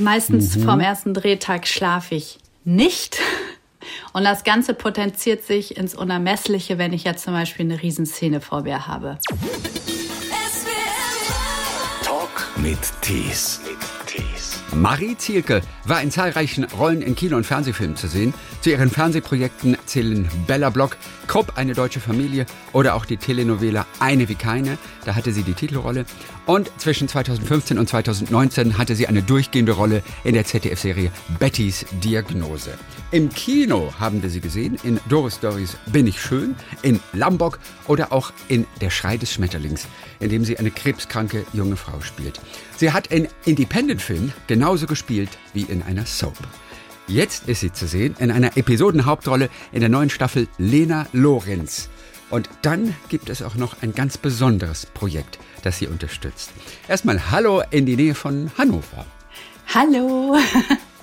Meistens mhm. vom ersten Drehtag schlafe ich nicht. Und das Ganze potenziert sich ins Unermessliche, wenn ich jetzt zum Beispiel eine Riesenszene vor mir habe. Talk mit Tees. Marie Zielke war in zahlreichen Rollen in Kino- und Fernsehfilmen zu sehen. Zu ihren Fernsehprojekten zählen Bella Block, Krupp, eine deutsche Familie oder auch die Telenovela Eine wie keine. Da hatte sie die Titelrolle. Und zwischen 2015 und 2019 hatte sie eine durchgehende Rolle in der ZDF-Serie Bettys Diagnose. Im Kino haben wir sie gesehen, in Doris Stories Bin ich schön, in Lambok oder auch in Der Schrei des Schmetterlings, in dem sie eine krebskranke junge Frau spielt. Sie hat in Independent-Filmen genauso gespielt wie in einer Soap. Jetzt ist sie zu sehen in einer Episodenhauptrolle in der neuen Staffel Lena Lorenz. Und dann gibt es auch noch ein ganz besonderes Projekt, das sie unterstützt. Erstmal Hallo in die Nähe von Hannover. Hallo.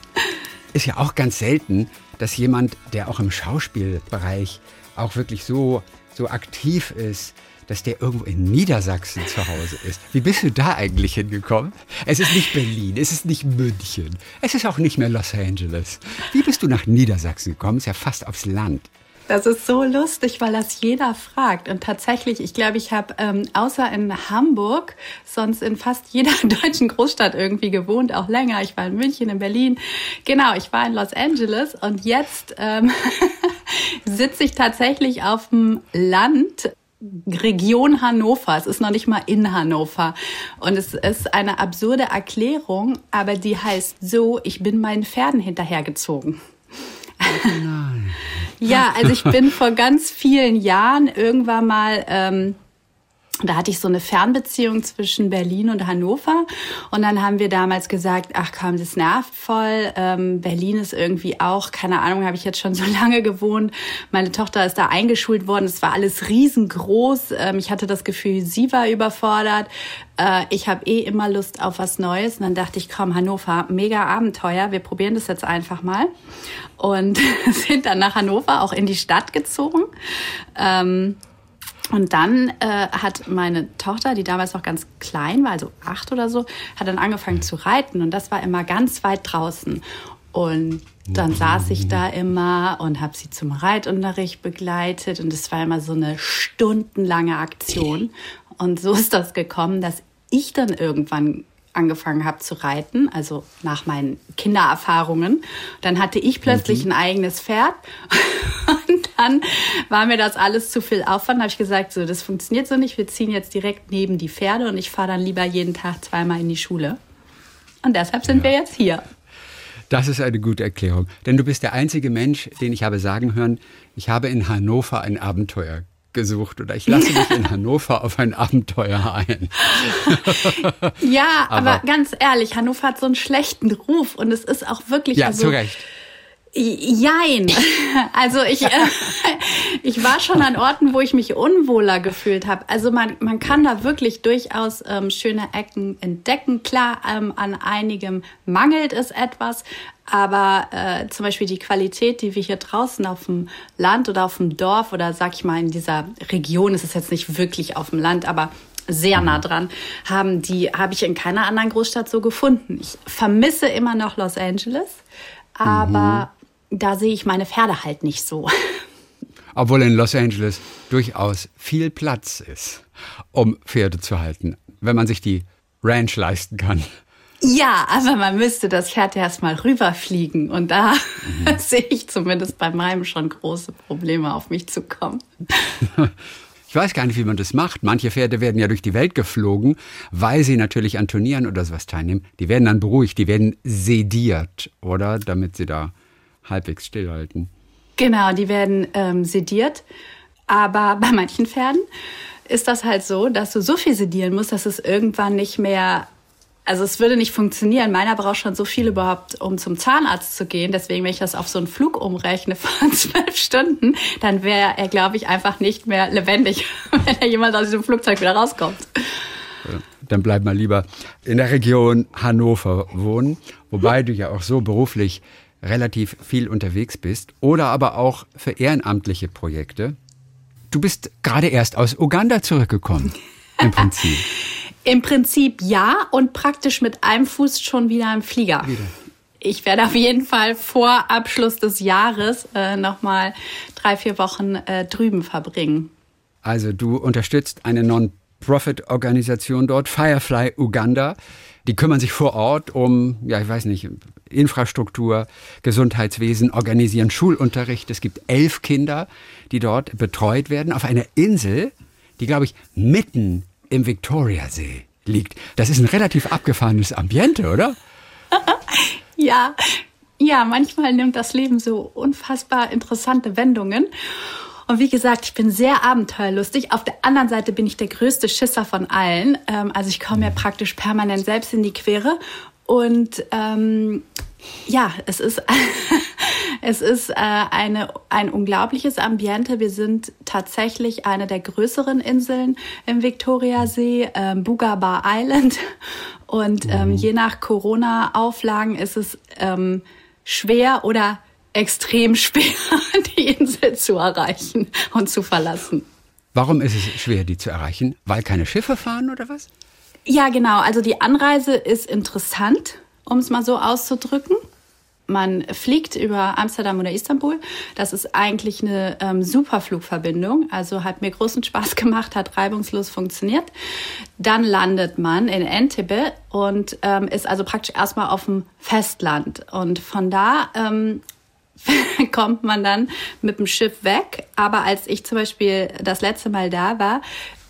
ist ja auch ganz selten, dass jemand, der auch im Schauspielbereich auch wirklich so, so aktiv ist, dass der irgendwo in Niedersachsen zu Hause ist. Wie bist du da eigentlich hingekommen? Es ist nicht Berlin, es ist nicht München, es ist auch nicht mehr Los Angeles. Wie bist du nach Niedersachsen gekommen? Ist ja fast aufs Land. Das ist so lustig, weil das jeder fragt. Und tatsächlich, ich glaube, ich habe ähm, außer in Hamburg sonst in fast jeder deutschen Großstadt irgendwie gewohnt, auch länger. Ich war in München, in Berlin. Genau, ich war in Los Angeles und jetzt ähm, sitze ich tatsächlich auf dem Land Region Hannover. Es ist noch nicht mal in Hannover. Und es ist eine absurde Erklärung, aber die heißt so, ich bin meinen Pferden hinterhergezogen. Nein. ja, also ich bin vor ganz vielen Jahren irgendwann mal ähm, da hatte ich so eine Fernbeziehung zwischen Berlin und Hannover. Und dann haben wir damals gesagt, ach komm, das nervt voll. Ähm, Berlin ist irgendwie auch, keine Ahnung, habe ich jetzt schon so lange gewohnt. Meine Tochter ist da eingeschult worden. Es war alles riesengroß. Ähm, ich hatte das Gefühl, sie war überfordert. Äh, ich habe eh immer Lust auf was Neues. Und dann dachte ich, komm, Hannover, mega Abenteuer. Wir probieren das jetzt einfach mal. Und sind dann nach Hannover auch in die Stadt gezogen. Ähm, und dann äh, hat meine Tochter, die damals noch ganz klein war, also acht oder so, hat dann angefangen zu reiten und das war immer ganz weit draußen. Und dann saß ich da immer und habe sie zum Reitunterricht begleitet und es war immer so eine stundenlange Aktion. Und so ist das gekommen, dass ich dann irgendwann angefangen habe zu reiten, also nach meinen Kindererfahrungen. Dann hatte ich plötzlich mhm. ein eigenes Pferd dann war mir das alles zu viel Aufwand. habe ich gesagt, so das funktioniert so nicht. Wir ziehen jetzt direkt neben die Pferde und ich fahre dann lieber jeden Tag zweimal in die Schule. Und deshalb sind ja. wir jetzt hier. Das ist eine gute Erklärung. Denn du bist der einzige Mensch, den ich habe sagen hören, ich habe in Hannover ein Abenteuer gesucht oder ich lasse mich in Hannover auf ein Abenteuer ein. ja, aber, aber, ganz ehrlich, Hannover hat so einen schlechten Ruf und es ist auch wirklich. Ja, also, zu Recht. Jein. Also ich, äh, ich war schon an Orten, wo ich mich unwohler gefühlt habe. Also man, man kann da wirklich durchaus ähm, schöne Ecken entdecken. Klar, ähm, an einigem mangelt es etwas, aber äh, zum Beispiel die Qualität, die wir hier draußen auf dem Land oder auf dem Dorf oder sag ich mal in dieser Region, ist es jetzt nicht wirklich auf dem Land, aber sehr nah dran, haben die habe ich in keiner anderen Großstadt so gefunden. Ich vermisse immer noch Los Angeles, aber mhm. Da sehe ich meine Pferde halt nicht so. Obwohl in Los Angeles durchaus viel Platz ist, um Pferde zu halten, wenn man sich die Ranch leisten kann. Ja, aber man müsste das Pferd erstmal rüberfliegen und da mhm. sehe ich zumindest bei meinem schon große Probleme auf mich zu kommen. Ich weiß gar nicht, wie man das macht. Manche Pferde werden ja durch die Welt geflogen, weil sie natürlich an Turnieren oder sowas teilnehmen. Die werden dann beruhigt, die werden sediert, oder? Damit sie da halbwegs stillhalten. Genau, die werden ähm, sediert. Aber bei manchen Pferden ist das halt so, dass du so viel sedieren musst, dass es irgendwann nicht mehr also es würde nicht funktionieren. Meiner braucht schon so viel überhaupt, um zum Zahnarzt zu gehen. Deswegen, wenn ich das auf so einen Flug umrechne von zwölf Stunden, dann wäre er, glaube ich, einfach nicht mehr lebendig, wenn er jemand aus diesem Flugzeug wieder rauskommt. Dann bleib mal lieber in der Region Hannover wohnen, wobei du ja auch so beruflich relativ viel unterwegs bist oder aber auch für ehrenamtliche Projekte. Du bist gerade erst aus Uganda zurückgekommen, im Prinzip. Im Prinzip ja und praktisch mit einem Fuß schon wieder im Flieger. Wieder. Ich werde auf jeden Fall vor Abschluss des Jahres äh, nochmal drei, vier Wochen äh, drüben verbringen. Also du unterstützt eine Non-Profit-Organisation dort, Firefly Uganda. Die kümmern sich vor Ort um, ja, ich weiß nicht, Infrastruktur, Gesundheitswesen, organisieren Schulunterricht. Es gibt elf Kinder, die dort betreut werden auf einer Insel, die, glaube ich, mitten im Viktoriasee liegt. Das ist ein relativ abgefahrenes Ambiente, oder? ja, ja, manchmal nimmt das Leben so unfassbar interessante Wendungen. Und wie gesagt, ich bin sehr abenteuerlustig. Auf der anderen Seite bin ich der größte Schisser von allen. Ähm, also ich komme mir praktisch permanent selbst in die Quere. Und ähm, ja, es ist, es ist äh, eine, ein unglaubliches Ambiente. Wir sind tatsächlich eine der größeren Inseln im Viktoriasee, ähm, Bugabar Island. Und ähm, mhm. je nach Corona-Auflagen ist es ähm, schwer oder extrem schwer, die Insel zu erreichen und zu verlassen. Warum ist es schwer, die zu erreichen? Weil keine Schiffe fahren oder was? Ja, genau. Also die Anreise ist interessant, um es mal so auszudrücken. Man fliegt über Amsterdam oder Istanbul. Das ist eigentlich eine ähm, super Flugverbindung. Also hat mir großen Spaß gemacht, hat reibungslos funktioniert. Dann landet man in Entebbe und ähm, ist also praktisch erstmal auf dem Festland. Und von da ähm, kommt man dann mit dem Schiff weg. Aber als ich zum Beispiel das letzte Mal da war,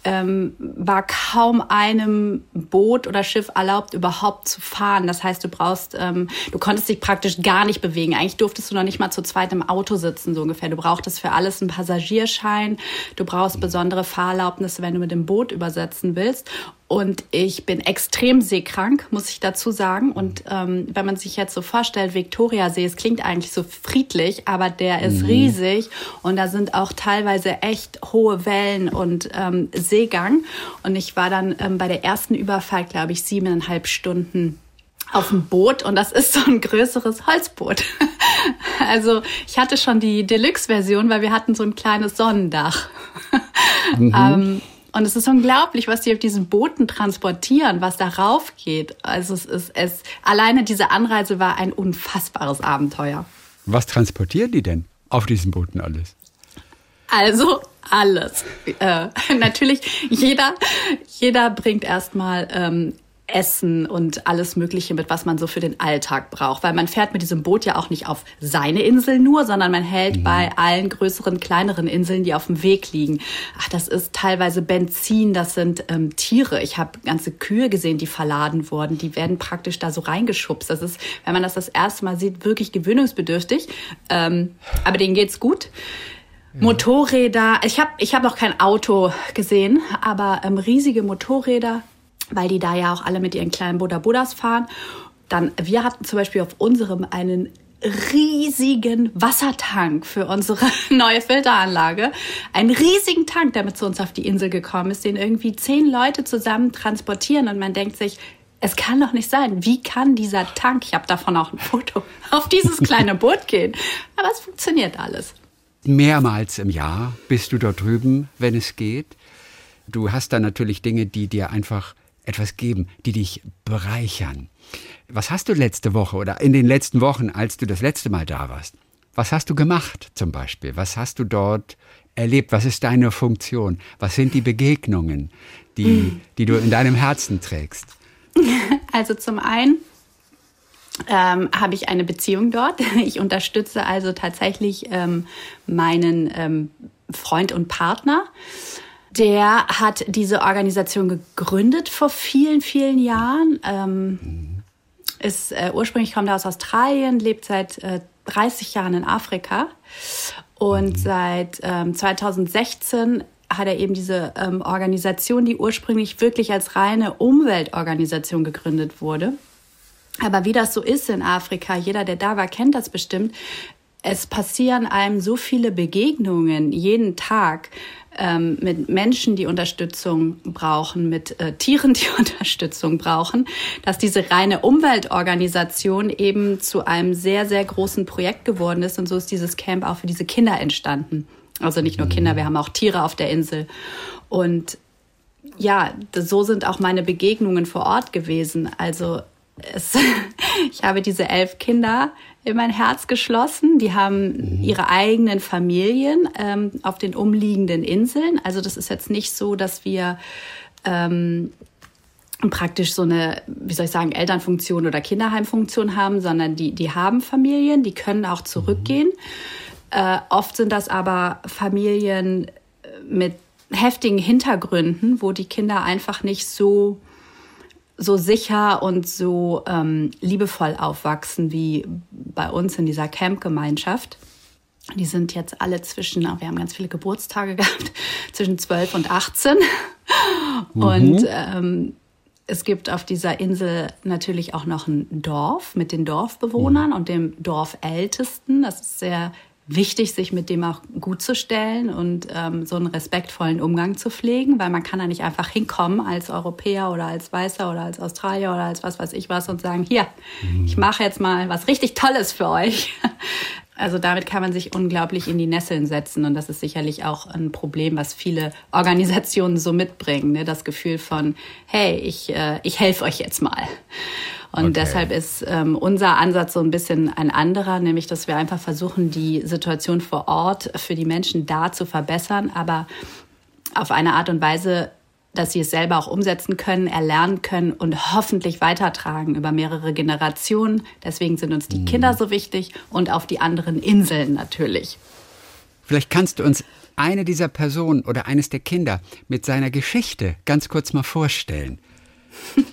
ähm, war kaum einem Boot oder Schiff erlaubt, überhaupt zu fahren. Das heißt, du brauchst, ähm, du konntest dich praktisch gar nicht bewegen. Eigentlich durftest du noch nicht mal zu zweit im Auto sitzen, so ungefähr. Du brauchtest für alles einen Passagierschein. Du brauchst besondere Fahrerlaubnisse, wenn du mit dem Boot übersetzen willst. Und ich bin extrem seekrank, muss ich dazu sagen. Und ähm, wenn man sich jetzt so vorstellt, Viktoriasee, es klingt eigentlich so friedlich, aber der ist mhm. riesig und da sind auch teilweise echt hohe Wellen und ähm, Seegang. Und ich war dann ähm, bei der ersten Überfahrt, glaube ich, siebeneinhalb Stunden auf dem Boot und das ist so ein größeres Holzboot. Also ich hatte schon die Deluxe-Version, weil wir hatten so ein kleines Sonnendach. Mhm. ähm, und es ist unglaublich, was die auf diesen Booten transportieren, was darauf geht. Also es ist es alleine diese Anreise war ein unfassbares Abenteuer. Was transportieren die denn auf diesen Booten alles? Also alles. Äh, natürlich jeder jeder bringt erstmal ähm, Essen und alles Mögliche mit, was man so für den Alltag braucht. Weil man fährt mit diesem Boot ja auch nicht auf seine Insel nur, sondern man hält mhm. bei allen größeren, kleineren Inseln, die auf dem Weg liegen. Ach, das ist teilweise Benzin, das sind ähm, Tiere. Ich habe ganze Kühe gesehen, die verladen wurden. Die werden praktisch da so reingeschubst. Das ist, wenn man das das erste Mal sieht, wirklich gewöhnungsbedürftig. Ähm, aber denen geht's gut. Motorräder. Ich habe ich hab noch kein Auto gesehen, aber ähm, riesige Motorräder, weil die da ja auch alle mit ihren kleinen Boda Bodas fahren. Dann, wir hatten zum Beispiel auf unserem einen riesigen Wassertank für unsere neue Filteranlage. Einen riesigen Tank, der mit zu uns auf die Insel gekommen ist, den irgendwie zehn Leute zusammen transportieren und man denkt sich, es kann doch nicht sein. Wie kann dieser Tank, ich habe davon auch ein Foto, auf dieses kleine Boot gehen? Aber es funktioniert alles. Mehrmals im Jahr bist du dort drüben, wenn es geht. Du hast da natürlich Dinge, die dir einfach etwas geben, die dich bereichern. Was hast du letzte Woche oder in den letzten Wochen, als du das letzte Mal da warst? Was hast du gemacht zum Beispiel? Was hast du dort erlebt? Was ist deine Funktion? Was sind die Begegnungen, die, die du in deinem Herzen trägst? Also zum einen ähm, habe ich eine Beziehung dort. Ich unterstütze also tatsächlich ähm, meinen ähm, Freund und Partner der hat diese Organisation gegründet vor vielen, vielen Jahren. Ähm, ist äh, ursprünglich kommt er aus Australien, lebt seit äh, 30 Jahren in Afrika und seit ähm, 2016 hat er eben diese ähm, Organisation, die ursprünglich wirklich als reine Umweltorganisation gegründet wurde. Aber wie das so ist in Afrika, jeder, der da war, kennt das bestimmt. Es passieren einem so viele Begegnungen jeden Tag ähm, mit Menschen, die Unterstützung brauchen, mit äh, Tieren, die Unterstützung brauchen, dass diese reine Umweltorganisation eben zu einem sehr, sehr großen Projekt geworden ist. Und so ist dieses Camp auch für diese Kinder entstanden. Also nicht nur Kinder, wir haben auch Tiere auf der Insel. Und ja, so sind auch meine Begegnungen vor Ort gewesen. Also es, ich habe diese elf Kinder in mein Herz geschlossen. Die haben mhm. ihre eigenen Familien ähm, auf den umliegenden Inseln. Also das ist jetzt nicht so, dass wir ähm, praktisch so eine, wie soll ich sagen, Elternfunktion oder Kinderheimfunktion haben, sondern die, die haben Familien, die können auch zurückgehen. Mhm. Äh, oft sind das aber Familien mit heftigen Hintergründen, wo die Kinder einfach nicht so so sicher und so ähm, liebevoll aufwachsen wie bei uns in dieser Camp-Gemeinschaft. Die sind jetzt alle zwischen, wir haben ganz viele Geburtstage gehabt, zwischen 12 und 18. Mhm. Und ähm, es gibt auf dieser Insel natürlich auch noch ein Dorf mit den Dorfbewohnern mhm. und dem Dorfältesten. Das ist sehr wichtig, sich mit dem auch gut zu stellen und ähm, so einen respektvollen Umgang zu pflegen, weil man kann da nicht einfach hinkommen als Europäer oder als Weißer oder als Australier oder als was weiß ich was und sagen, hier, mhm. ich mache jetzt mal was richtig Tolles für euch. Also damit kann man sich unglaublich in die Nesseln setzen und das ist sicherlich auch ein Problem, was viele Organisationen so mitbringen, ne? das Gefühl von, hey, ich, äh, ich helfe euch jetzt mal. Und okay. deshalb ist ähm, unser Ansatz so ein bisschen ein anderer, nämlich dass wir einfach versuchen, die Situation vor Ort für die Menschen da zu verbessern, aber auf eine Art und Weise, dass sie es selber auch umsetzen können, erlernen können und hoffentlich weitertragen über mehrere Generationen. Deswegen sind uns die mhm. Kinder so wichtig und auf die anderen Inseln natürlich. Vielleicht kannst du uns eine dieser Personen oder eines der Kinder mit seiner Geschichte ganz kurz mal vorstellen.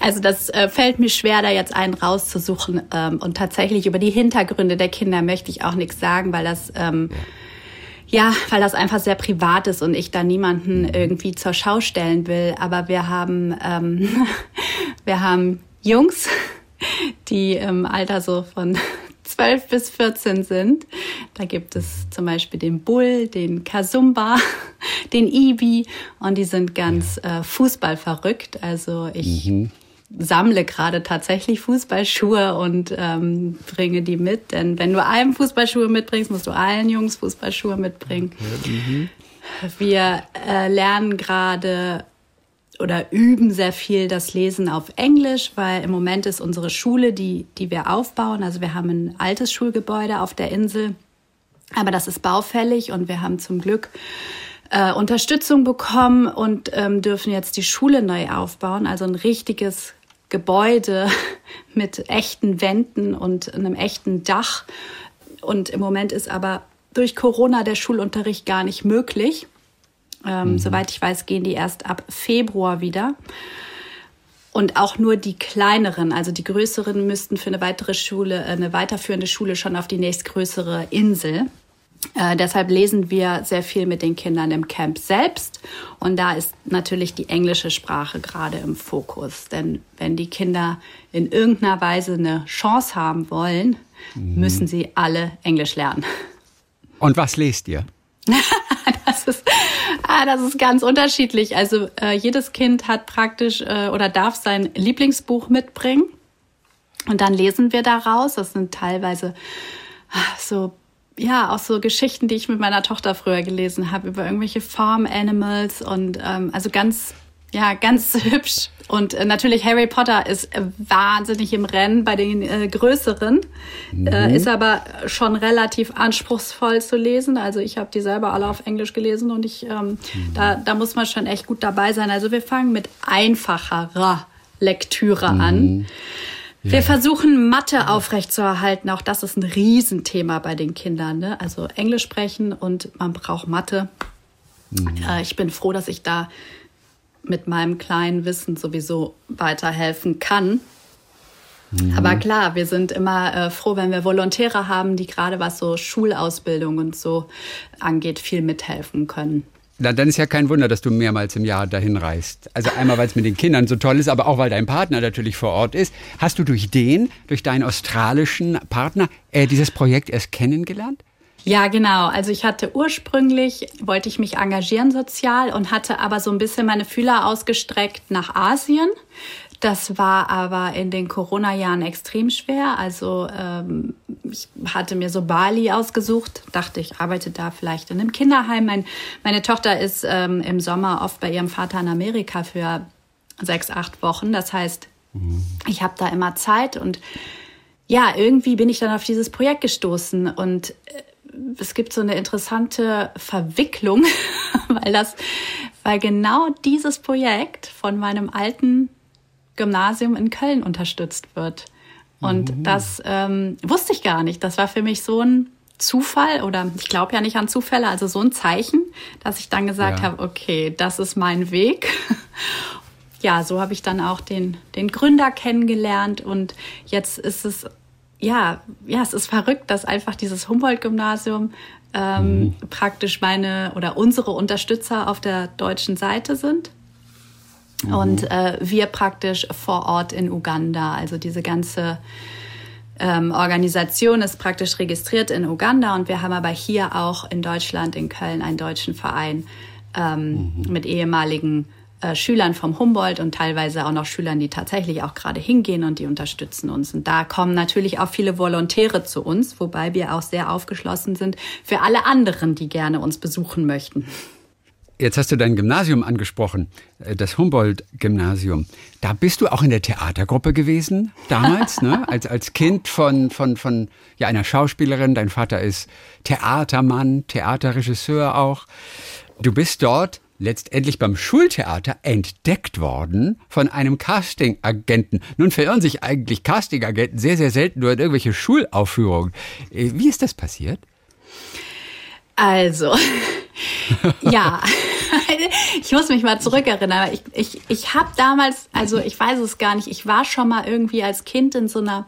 Also das äh, fällt mir schwer, da jetzt einen rauszusuchen. Ähm, und tatsächlich über die Hintergründe der Kinder möchte ich auch nichts sagen, weil das ähm, ja, weil das einfach sehr privat ist und ich da niemanden irgendwie zur Schau stellen will. Aber wir haben ähm, wir haben Jungs, die im Alter so von 12 bis 14 sind. Da gibt es zum Beispiel den Bull, den Kasumba, den Ibi und die sind ganz äh, Fußball verrückt. Also ich mhm sammle gerade tatsächlich Fußballschuhe und ähm, bringe die mit. Denn wenn du einem Fußballschuhe mitbringst, musst du allen Jungs Fußballschuhe mitbringen. Mhm. Wir äh, lernen gerade oder üben sehr viel das Lesen auf Englisch, weil im Moment ist unsere Schule, die, die wir aufbauen, also wir haben ein altes Schulgebäude auf der Insel, aber das ist baufällig und wir haben zum Glück äh, Unterstützung bekommen und ähm, dürfen jetzt die Schule neu aufbauen, also ein richtiges Gebäude mit echten Wänden und einem echten Dach. Und im Moment ist aber durch Corona der Schulunterricht gar nicht möglich. Ähm, mhm. Soweit ich weiß, gehen die erst ab Februar wieder. Und auch nur die kleineren, also die größeren, müssten für eine weitere Schule, äh, eine weiterführende Schule schon auf die nächstgrößere Insel. Äh, deshalb lesen wir sehr viel mit den Kindern im Camp selbst. Und da ist natürlich die englische Sprache gerade im Fokus. Denn wenn die Kinder in irgendeiner Weise eine Chance haben wollen, mhm. müssen sie alle Englisch lernen. Und was lest ihr? das, ist, ah, das ist ganz unterschiedlich. Also äh, jedes Kind hat praktisch äh, oder darf sein Lieblingsbuch mitbringen. Und dann lesen wir daraus. Das sind teilweise ah, so ja, auch so Geschichten, die ich mit meiner Tochter früher gelesen habe, über irgendwelche Farm Animals und ähm, also ganz, ja, ganz hübsch. Und äh, natürlich Harry Potter ist äh, wahnsinnig im Rennen bei den äh, größeren, mhm. äh, ist aber schon relativ anspruchsvoll zu lesen. Also ich habe die selber alle auf Englisch gelesen und ich, ähm, mhm. da, da muss man schon echt gut dabei sein. Also wir fangen mit einfacherer Lektüre mhm. an. Wir versuchen Mathe aufrechtzuerhalten. Auch das ist ein Riesenthema bei den Kindern. Ne? Also Englisch sprechen und man braucht Mathe. Mhm. Äh, ich bin froh, dass ich da mit meinem kleinen Wissen sowieso weiterhelfen kann. Mhm. Aber klar, wir sind immer äh, froh, wenn wir Volontäre haben, die gerade was so Schulausbildung und so angeht, viel mithelfen können. Na, dann ist ja kein Wunder, dass du mehrmals im Jahr dahin reist. Also einmal, weil es mit den Kindern so toll ist, aber auch, weil dein Partner natürlich vor Ort ist. Hast du durch den, durch deinen australischen Partner, äh, dieses Projekt erst kennengelernt? Ja, genau. Also ich hatte ursprünglich, wollte ich mich engagieren sozial und hatte aber so ein bisschen meine Fühler ausgestreckt nach Asien Das war aber in den Corona-Jahren extrem schwer. Also ähm, ich hatte mir so Bali ausgesucht, dachte ich arbeite da vielleicht in einem Kinderheim. Mein, meine Tochter ist ähm, im Sommer oft bei ihrem Vater in Amerika für sechs, acht Wochen. Das heißt, mhm. ich habe da immer Zeit und ja, irgendwie bin ich dann auf dieses Projekt gestoßen und äh, es gibt so eine interessante Verwicklung, weil das, weil genau dieses Projekt von meinem alten Gymnasium in Köln unterstützt wird. Und mhm. das ähm, wusste ich gar nicht. Das war für mich so ein Zufall oder ich glaube ja nicht an Zufälle, also so ein Zeichen, dass ich dann gesagt ja. habe, okay, das ist mein Weg. ja, so habe ich dann auch den, den Gründer kennengelernt und jetzt ist es, ja, ja, es ist verrückt, dass einfach dieses Humboldt-Gymnasium ähm, mhm. praktisch meine oder unsere Unterstützer auf der deutschen Seite sind. Mhm. Und äh, wir praktisch vor Ort in Uganda, also diese ganze ähm, Organisation ist praktisch registriert in Uganda und wir haben aber hier auch in Deutschland, in Köln, einen deutschen Verein ähm, mhm. mit ehemaligen äh, Schülern vom Humboldt und teilweise auch noch Schülern, die tatsächlich auch gerade hingehen und die unterstützen uns. Und da kommen natürlich auch viele Volontäre zu uns, wobei wir auch sehr aufgeschlossen sind für alle anderen, die gerne uns besuchen möchten. Jetzt hast du dein Gymnasium angesprochen, äh, das Humboldt-Gymnasium. Da bist du auch in der Theatergruppe gewesen damals, ne? als, als Kind von, von, von ja, einer Schauspielerin. Dein Vater ist Theatermann, Theaterregisseur auch. Du bist dort letztendlich beim Schultheater entdeckt worden von einem Castingagenten. Nun verirren sich eigentlich Castingagenten sehr, sehr selten nur in irgendwelche Schulaufführungen. Äh, wie ist das passiert? Also, ja, ich muss mich mal zurückerinnern. Ich, ich, ich habe damals, also ich weiß es gar nicht, ich war schon mal irgendwie als Kind in so einer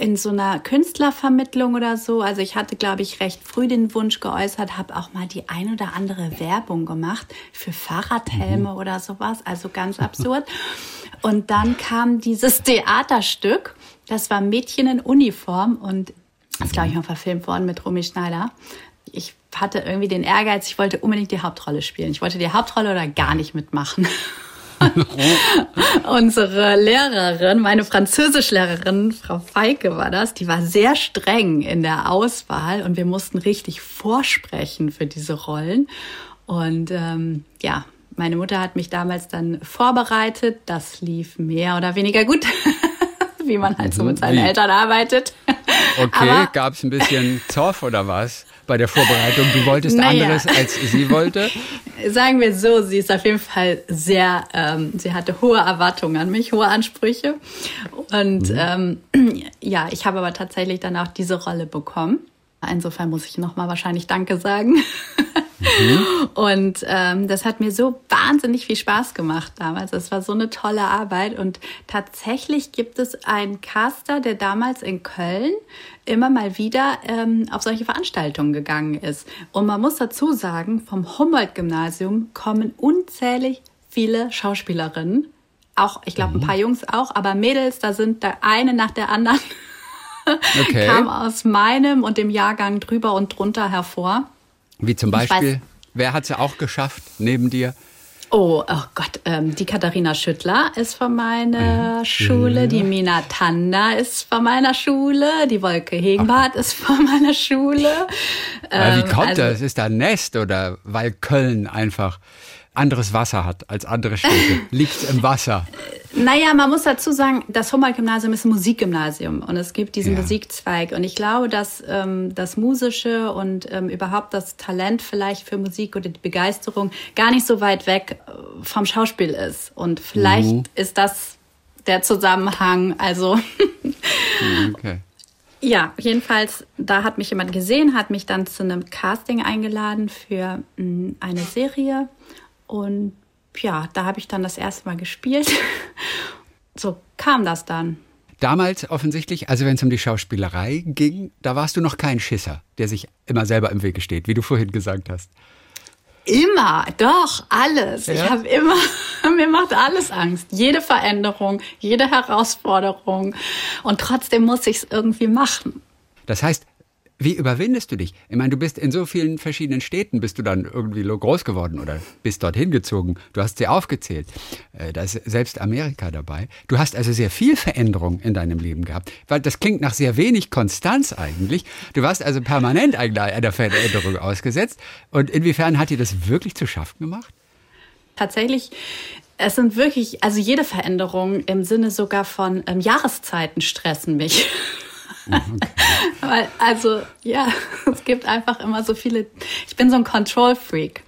in so einer Künstlervermittlung oder so. Also ich hatte, glaube ich, recht früh den Wunsch geäußert, habe auch mal die ein oder andere Werbung gemacht für Fahrradhelme mhm. oder sowas. Also ganz absurd. Und dann kam dieses Theaterstück. Das war Mädchen in Uniform und das ist, glaube ich, mal verfilmt worden mit Romy Schneider ich hatte irgendwie den Ehrgeiz, ich wollte unbedingt die Hauptrolle spielen. Ich wollte die Hauptrolle oder gar nicht mitmachen. Unsere Lehrerin, meine Französischlehrerin, Frau Feike war das, die war sehr streng in der Auswahl und wir mussten richtig vorsprechen für diese Rollen. Und ähm, ja, meine Mutter hat mich damals dann vorbereitet. Das lief mehr oder weniger gut, wie man halt so mit seinen Eltern arbeitet. Okay, gab es ein bisschen Zoff oder was? Bei der Vorbereitung? Du wolltest naja. anderes, als sie wollte? Sagen wir so, sie ist auf jeden Fall sehr, ähm, sie hatte hohe Erwartungen an mich, hohe Ansprüche. Und mhm. ähm, ja, ich habe aber tatsächlich dann auch diese Rolle bekommen. Insofern muss ich nochmal wahrscheinlich Danke sagen. Mhm. Und ähm, das hat mir so wahnsinnig viel Spaß gemacht damals. Das war so eine tolle Arbeit. Und tatsächlich gibt es einen Caster, der damals in Köln immer mal wieder ähm, auf solche Veranstaltungen gegangen ist. Und man muss dazu sagen, vom Humboldt-Gymnasium kommen unzählig viele Schauspielerinnen. Auch, ich glaube, ein mhm. paar Jungs auch, aber Mädels, da sind da eine nach der anderen. Okay. kam aus meinem und dem Jahrgang drüber und drunter hervor. Wie zum Beispiel, wer hat es ja auch geschafft neben dir? Oh, oh Gott, ähm, die Katharina Schüttler ist von meiner ja. Schule, die Mina Tanda ist von meiner Schule, die Wolke Hegenbart ist von meiner Schule. Ähm, wie kommt also, das? Ist da ein Nest oder weil Köln einfach anderes Wasser hat als andere Städte? Liegt im Wasser? Naja, man muss dazu sagen, das Humboldt-Gymnasium ist ein Musikgymnasium und es gibt diesen ja. Musikzweig. Und ich glaube, dass ähm, das Musische und ähm, überhaupt das Talent vielleicht für Musik oder die Begeisterung gar nicht so weit weg äh, vom Schauspiel ist. Und vielleicht mhm. ist das der Zusammenhang. Also. okay. Ja, jedenfalls, da hat mich jemand gesehen, hat mich dann zu einem Casting eingeladen für mm, eine Serie. Und ja, da habe ich dann das erste Mal gespielt. so kam das dann. Damals offensichtlich, also wenn es um die Schauspielerei ging, da warst du noch kein Schisser, der sich immer selber im Wege steht, wie du vorhin gesagt hast. Immer, doch, alles. Ja? Ich habe immer, mir macht alles Angst. Jede Veränderung, jede Herausforderung. Und trotzdem muss ich es irgendwie machen. Das heißt, Wie überwindest du dich? Ich meine, du bist in so vielen verschiedenen Städten, bist du dann irgendwie groß geworden oder bist dorthin gezogen. Du hast sie aufgezählt. Äh, da ist selbst Amerika dabei. Du hast also sehr viel Veränderung in deinem Leben gehabt. Weil das klingt nach sehr wenig Konstanz eigentlich. Du warst also permanent einer Veränderung ausgesetzt. Und inwiefern hat dir das wirklich zu schaffen gemacht? Tatsächlich es sind wirklich, also jede Veränderung im Sinne sogar von ähm, Jahreszeiten stressen mich. Okay. Weil, also, ja, es gibt einfach immer so viele. Ich bin so ein Control-Freak.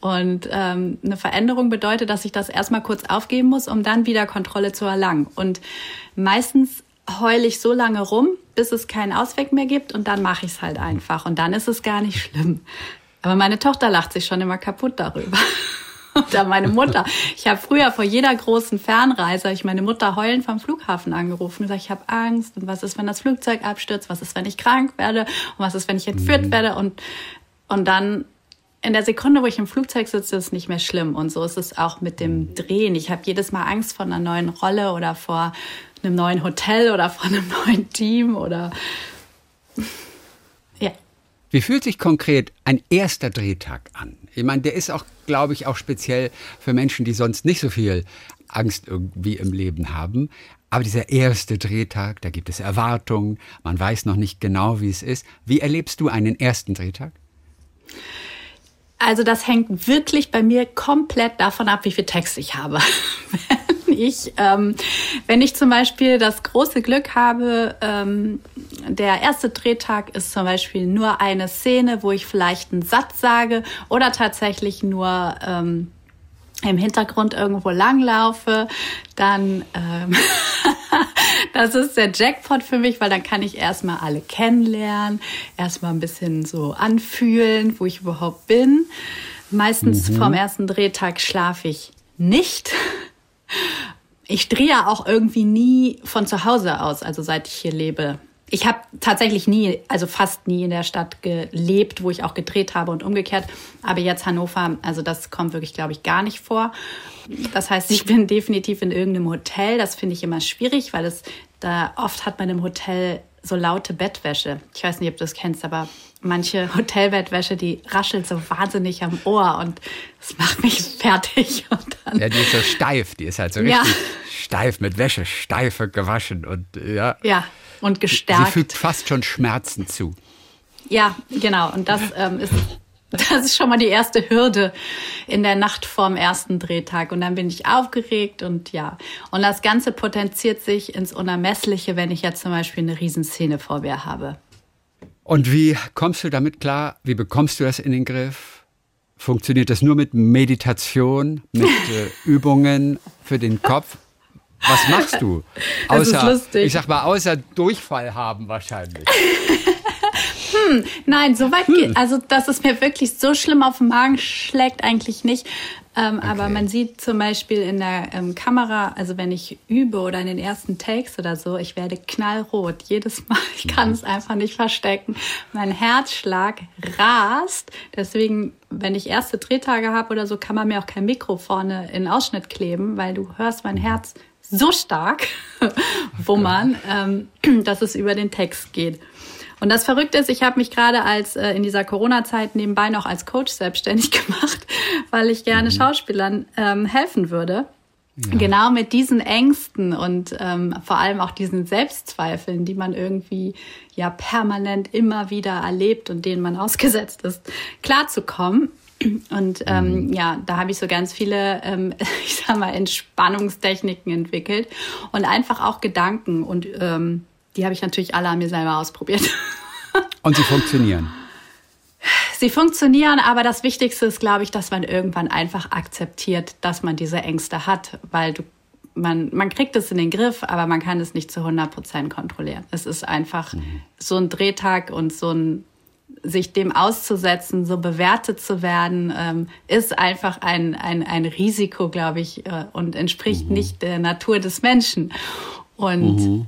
Und ähm, eine Veränderung bedeutet, dass ich das erstmal kurz aufgeben muss, um dann wieder Kontrolle zu erlangen. Und meistens heule ich so lange rum, bis es keinen Ausweg mehr gibt und dann mache ich es halt einfach. Und dann ist es gar nicht schlimm. Aber meine Tochter lacht sich schon immer kaputt darüber. Oder meine Mutter. Ich habe früher vor jeder großen Fernreise ich meine Mutter heulend vom Flughafen angerufen und gesagt, ich habe Angst und was ist, wenn das Flugzeug abstürzt, was ist, wenn ich krank werde und was ist, wenn ich entführt mhm. werde und und dann in der Sekunde, wo ich im Flugzeug sitze, ist es nicht mehr schlimm. Und so ist es auch mit dem Drehen. Ich habe jedes Mal Angst vor einer neuen Rolle oder vor einem neuen Hotel oder vor einem neuen Team oder. Wie fühlt sich konkret ein erster Drehtag an? Ich meine, der ist auch, glaube ich, auch speziell für Menschen, die sonst nicht so viel Angst irgendwie im Leben haben. Aber dieser erste Drehtag, da gibt es Erwartungen, man weiß noch nicht genau, wie es ist. Wie erlebst du einen ersten Drehtag? Also das hängt wirklich bei mir komplett davon ab, wie viel Text ich habe. Ich, ähm, wenn ich zum Beispiel das große Glück habe, ähm, der erste Drehtag ist zum Beispiel nur eine Szene, wo ich vielleicht einen Satz sage oder tatsächlich nur ähm, im Hintergrund irgendwo langlaufe, dann ähm, das ist der Jackpot für mich, weil dann kann ich erstmal alle kennenlernen, erstmal ein bisschen so anfühlen, wo ich überhaupt bin. Meistens mhm. vom ersten Drehtag schlafe ich nicht ich drehe ja auch irgendwie nie von zu Hause aus, also seit ich hier lebe. Ich habe tatsächlich nie, also fast nie in der Stadt gelebt, wo ich auch gedreht habe und umgekehrt. Aber jetzt Hannover, also das kommt wirklich, glaube ich, gar nicht vor. Das heißt, ich bin definitiv in irgendeinem Hotel. Das finde ich immer schwierig, weil es da oft hat man im Hotel so laute Bettwäsche. Ich weiß nicht, ob du das kennst, aber manche Hotelbettwäsche, die raschelt so wahnsinnig am Ohr und das macht mich fertig. ja, die ist so steif, die ist halt so richtig ja. steif mit Wäsche, steife gewaschen und ja. Ja, und gestärkt. Sie fügt fast schon Schmerzen zu. Ja, genau. Und das ähm, ist das ist schon mal die erste Hürde in der Nacht vorm ersten Drehtag. Und dann bin ich aufgeregt und ja. Und das Ganze potenziert sich ins Unermessliche, wenn ich jetzt zum Beispiel eine Riesenszene vor mir habe. Und wie kommst du damit klar? Wie bekommst du das in den Griff? Funktioniert das nur mit Meditation, mit äh, Übungen für den Kopf? Was machst du? Außer, ich sag mal, außer Durchfall haben wahrscheinlich. Hm, nein, so weit hm. geht. Also, dass es mir wirklich so schlimm auf den Magen schlägt, eigentlich nicht. Ähm, okay. Aber man sieht zum Beispiel in der ähm, Kamera, also wenn ich übe oder in den ersten Takes oder so, ich werde knallrot jedes Mal. Ich kann mhm. es einfach nicht verstecken. Mein Herzschlag rast. Deswegen, wenn ich erste Drehtage habe oder so, kann man mir auch kein Mikro vorne in Ausschnitt kleben, weil du hörst mein Herz so stark wummern, ähm, dass es über den Text geht. Und das Verrückte ist, ich habe mich gerade als äh, in dieser Corona-Zeit nebenbei noch als Coach selbstständig gemacht, weil ich gerne mhm. Schauspielern ähm, helfen würde. Ja. Genau mit diesen Ängsten und ähm, vor allem auch diesen Selbstzweifeln, die man irgendwie ja permanent immer wieder erlebt und denen man ausgesetzt ist, klarzukommen. Und ähm, mhm. ja, da habe ich so ganz viele, ähm, ich sag mal, Entspannungstechniken entwickelt und einfach auch Gedanken und ähm, die habe ich natürlich alle an mir selber ausprobiert. Und sie funktionieren. Sie funktionieren, aber das Wichtigste ist, glaube ich, dass man irgendwann einfach akzeptiert, dass man diese Ängste hat, weil du, man, man kriegt es in den Griff, aber man kann es nicht zu 100 Prozent kontrollieren. Es ist einfach mhm. so ein Drehtag und so ein sich dem auszusetzen, so bewertet zu werden, ähm, ist einfach ein, ein, ein Risiko, glaube ich, äh, und entspricht mhm. nicht der Natur des Menschen. Und mhm.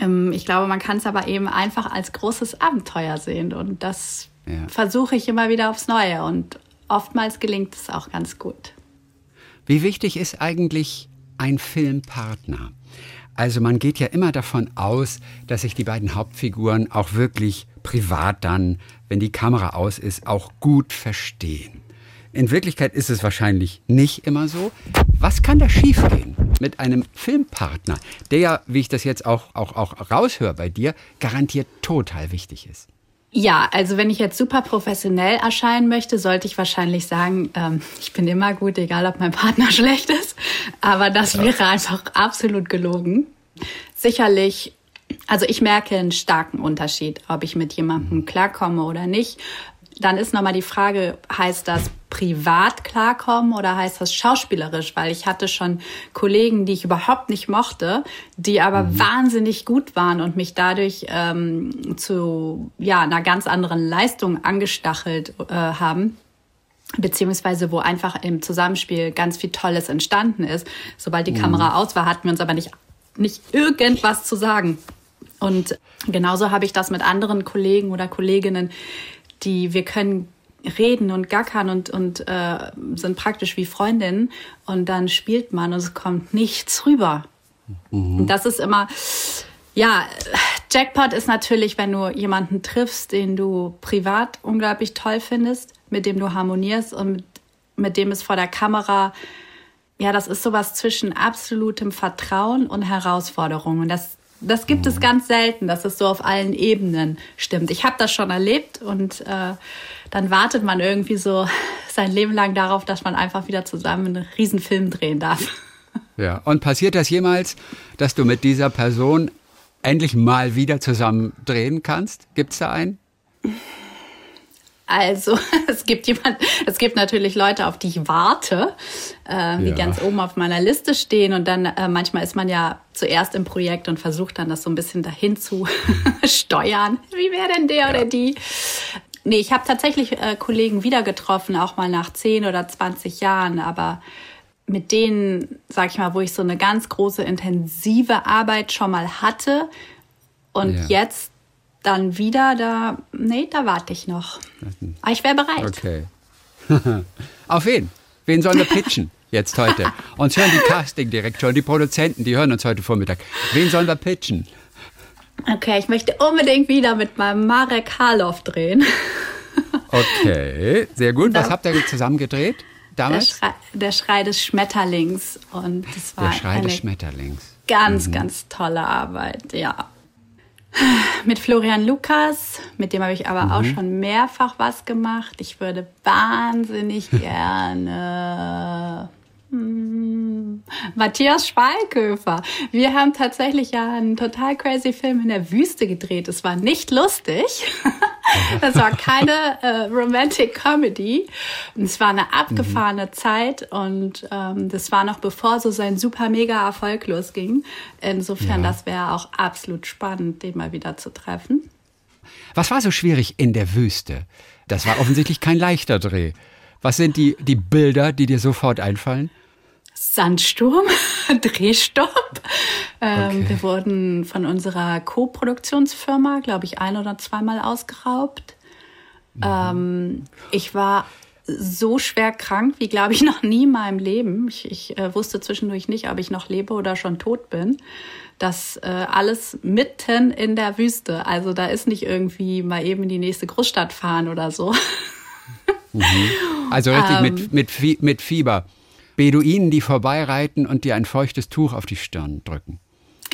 Ähm, ich glaube, man kann es aber eben einfach als großes Abenteuer sehen und das ja. versuche ich immer wieder aufs Neue und oftmals gelingt es auch ganz gut. Wie wichtig ist eigentlich ein Filmpartner? Also man geht ja immer davon aus, dass sich die beiden Hauptfiguren auch wirklich privat dann, wenn die Kamera aus ist, auch gut verstehen. In Wirklichkeit ist es wahrscheinlich nicht immer so. Was kann da schiefgehen mit einem Filmpartner, der ja, wie ich das jetzt auch, auch, auch raushöre bei dir, garantiert total wichtig ist? Ja, also wenn ich jetzt super professionell erscheinen möchte, sollte ich wahrscheinlich sagen, ähm, ich bin immer gut, egal ob mein Partner schlecht ist. Aber das ja. wäre einfach absolut gelogen. Sicherlich, also ich merke einen starken Unterschied, ob ich mit jemandem klarkomme oder nicht. Dann ist nochmal die Frage, heißt das privat klarkommen oder heißt das schauspielerisch? Weil ich hatte schon Kollegen, die ich überhaupt nicht mochte, die aber mhm. wahnsinnig gut waren und mich dadurch ähm, zu ja, einer ganz anderen Leistung angestachelt äh, haben beziehungsweise wo einfach im Zusammenspiel ganz viel Tolles entstanden ist. Sobald die mhm. Kamera aus war, hatten wir uns aber nicht, nicht irgendwas zu sagen. Und genauso habe ich das mit anderen Kollegen oder Kolleginnen, die wir können reden und gackern und, und äh, sind praktisch wie Freundinnen und dann spielt man und es kommt nichts rüber. Mhm. Das ist immer, ja, Jackpot ist natürlich, wenn du jemanden triffst, den du privat unglaublich toll findest, mit dem du harmonierst und mit, mit dem es vor der Kamera, ja, das ist sowas zwischen absolutem Vertrauen und Herausforderung. Und das das gibt es ganz selten, dass es so auf allen Ebenen stimmt. Ich habe das schon erlebt und äh, dann wartet man irgendwie so sein Leben lang darauf, dass man einfach wieder zusammen einen Riesenfilm drehen darf. Ja, und passiert das jemals, dass du mit dieser Person endlich mal wieder zusammen drehen kannst? Gibt es da einen? Also es gibt jemand, es gibt natürlich Leute, auf die ich warte, äh, die ja. ganz oben auf meiner Liste stehen und dann äh, manchmal ist man ja zuerst im Projekt und versucht dann das so ein bisschen dahin zu steuern. Wie wäre denn der ja. oder die? Nee, ich habe tatsächlich äh, Kollegen wieder getroffen, auch mal nach 10 oder 20 Jahren, aber mit denen, sag ich mal, wo ich so eine ganz große intensive Arbeit schon mal hatte und ja. jetzt dann wieder, da, nee, da warte ich noch. Aber ich wäre bereit. Okay. Auf wen? Wen sollen wir pitchen jetzt heute? Uns hören die Casting-Direktoren, die Produzenten, die hören uns heute Vormittag. Wen sollen wir pitchen? Okay, ich möchte unbedingt wieder mit meinem Marek Harloff drehen. Okay, sehr gut. Was habt ihr zusammen gedreht damals? Der Schrei, der Schrei des Schmetterlings. Und das war der Schrei des Schmetterlings. Ganz, mhm. ganz tolle Arbeit, ja. Mit Florian Lukas, mit dem habe ich aber mhm. auch schon mehrfach was gemacht. Ich würde wahnsinnig gerne hm, Matthias Schweighöfer. Wir haben tatsächlich ja einen total crazy Film in der Wüste gedreht. Es war nicht lustig. Es war keine äh, Romantic Comedy. Es war eine abgefahrene mhm. Zeit und ähm, das war noch bevor so sein super mega Erfolg losging. Insofern, ja. das wäre auch absolut spannend, den mal wieder zu treffen. Was war so schwierig in der Wüste? Das war offensichtlich kein leichter Dreh. Was sind die, die Bilder, die dir sofort einfallen? Sandsturm, Drehstopp. Ähm, okay. Wir wurden von unserer Co-Produktionsfirma, glaube ich, ein oder zweimal ausgeraubt. Mhm. Ähm, ich war so schwer krank wie, glaube ich, noch nie in meinem Leben. Ich, ich äh, wusste zwischendurch nicht, ob ich noch lebe oder schon tot bin. Das äh, alles mitten in der Wüste. Also da ist nicht irgendwie mal eben in die nächste Großstadt fahren oder so. Mhm. Also richtig ähm, mit, mit, mit Fieber. Beduinen, die vorbeireiten und dir ein feuchtes Tuch auf die Stirn drücken.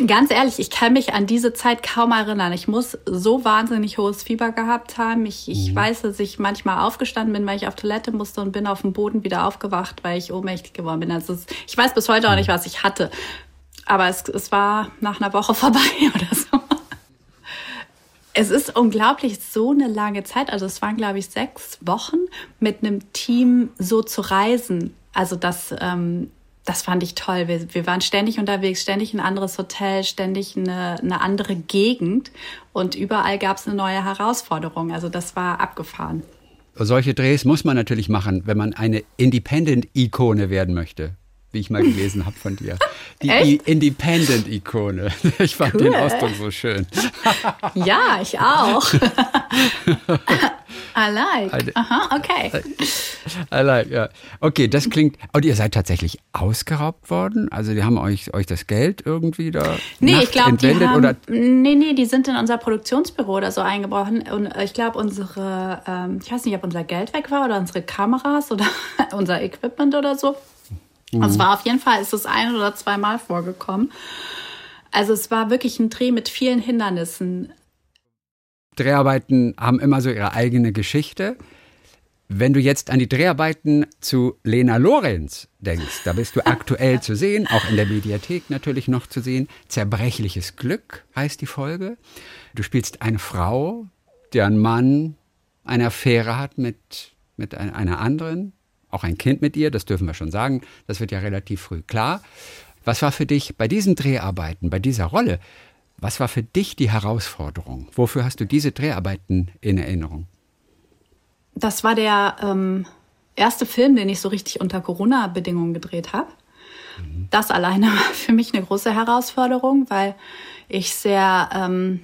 Ganz ehrlich, ich kann mich an diese Zeit kaum erinnern. Ich muss so wahnsinnig hohes Fieber gehabt haben. Ich, ich mhm. weiß, dass ich manchmal aufgestanden bin, weil ich auf Toilette musste und bin auf dem Boden wieder aufgewacht, weil ich ohnmächtig geworden bin. Also es, ich weiß bis heute auch nicht, mhm. was ich hatte. Aber es, es war nach einer Woche vorbei oder so. Es ist unglaublich so eine lange Zeit. Also es waren, glaube ich, sechs Wochen mit einem Team so zu reisen also das, ähm, das fand ich toll. Wir, wir waren ständig unterwegs, ständig ein anderes Hotel, ständig eine, eine andere Gegend und überall gab es eine neue Herausforderung. Also das war abgefahren. Solche Drehs muss man natürlich machen, wenn man eine Independent-Ikone werden möchte wie ich mal gelesen habe von dir. Die Independent-Ikone. Ich fand cool. den Ausdruck so schön. ja, ich auch. I like. Aha, okay. I like, ja. Okay, das klingt. Und ihr seid tatsächlich ausgeraubt worden? Also die haben euch, euch das Geld irgendwie da nee, ich glaub, die haben, oder? Nee, nee, die sind in unser Produktionsbüro oder so eingebrochen. Und ich glaube, unsere, ähm, ich weiß nicht, ob unser Geld weg war oder unsere Kameras oder unser Equipment oder so. Mhm. Also es war auf jeden Fall, ist es ein oder zweimal vorgekommen. Also es war wirklich ein Dreh mit vielen Hindernissen. Dreharbeiten haben immer so ihre eigene Geschichte. Wenn du jetzt an die Dreharbeiten zu Lena Lorenz denkst, da bist du aktuell zu sehen, auch in der Mediathek natürlich noch zu sehen. Zerbrechliches Glück heißt die Folge. Du spielst eine Frau, deren Mann eine Affäre hat mit, mit einer anderen, auch ein Kind mit ihr, das dürfen wir schon sagen, das wird ja relativ früh klar. Was war für dich bei diesen Dreharbeiten, bei dieser Rolle, was war für dich die Herausforderung? Wofür hast du diese Dreharbeiten in Erinnerung? Das war der ähm, erste Film, den ich so richtig unter Corona-Bedingungen gedreht habe. Mhm. Das alleine war für mich eine große Herausforderung, weil ich sehr, ähm,